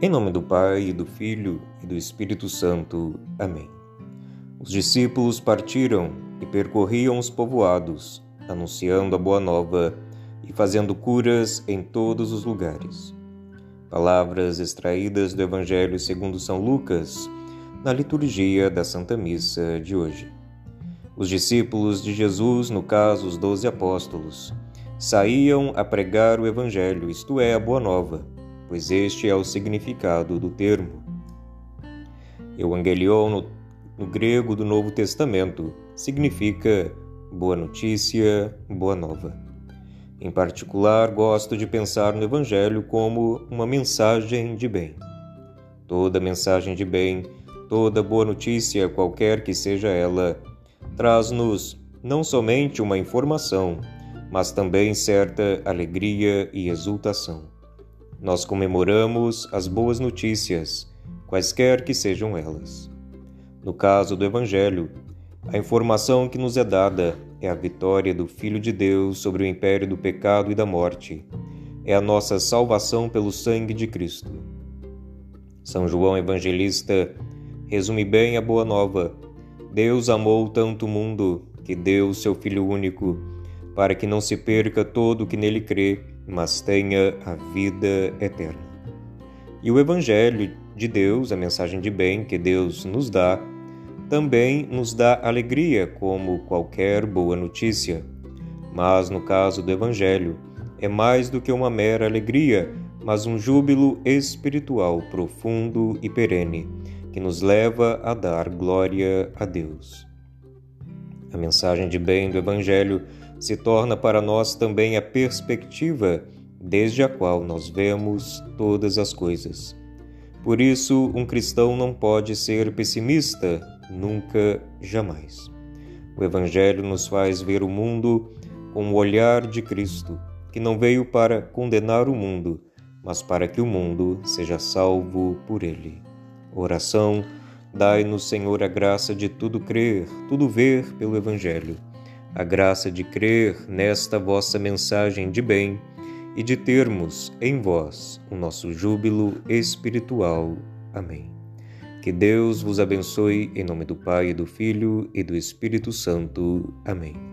Em nome do Pai, e do Filho e do Espírito Santo. Amém. Os discípulos partiram e percorriam os povoados, anunciando a boa nova e fazendo curas em todos os lugares. Palavras extraídas do Evangelho segundo São Lucas, na liturgia da Santa Missa de hoje. Os discípulos de Jesus, no caso os doze apóstolos, saíam a pregar o Evangelho, isto é, a Boa Nova, pois este é o significado do termo. Evangelion, no, no grego do Novo Testamento, significa boa notícia, boa nova. Em particular, gosto de pensar no Evangelho como uma mensagem de bem. Toda mensagem de bem, toda boa notícia, qualquer que seja ela, traz-nos não somente uma informação, mas também certa alegria e exultação. Nós comemoramos as boas notícias, quaisquer que sejam elas. No caso do Evangelho, a informação que nos é dada é a vitória do Filho de Deus sobre o império do pecado e da morte. É a nossa salvação pelo sangue de Cristo. São João Evangelista resume bem a boa nova. Deus amou tanto o mundo que deu seu Filho único para que não se perca todo o que nele crê, mas tenha a vida eterna. E o Evangelho de Deus, a mensagem de bem que Deus nos dá, também nos dá alegria, como qualquer boa notícia. Mas no caso do Evangelho, é mais do que uma mera alegria, mas um júbilo espiritual profundo e perene, que nos leva a dar glória a Deus. A mensagem de bem do Evangelho se torna para nós também a perspectiva desde a qual nós vemos todas as coisas. Por isso, um cristão não pode ser pessimista, nunca, jamais. O Evangelho nos faz ver o mundo com o olhar de Cristo, que não veio para condenar o mundo, mas para que o mundo seja salvo por ele. Oração: Dai-nos, Senhor, a graça de tudo crer, tudo ver pelo Evangelho a graça de crer nesta vossa mensagem de bem e de termos em vós o nosso júbilo espiritual. Amém. Que Deus vos abençoe em nome do Pai, do Filho e do Espírito Santo. Amém.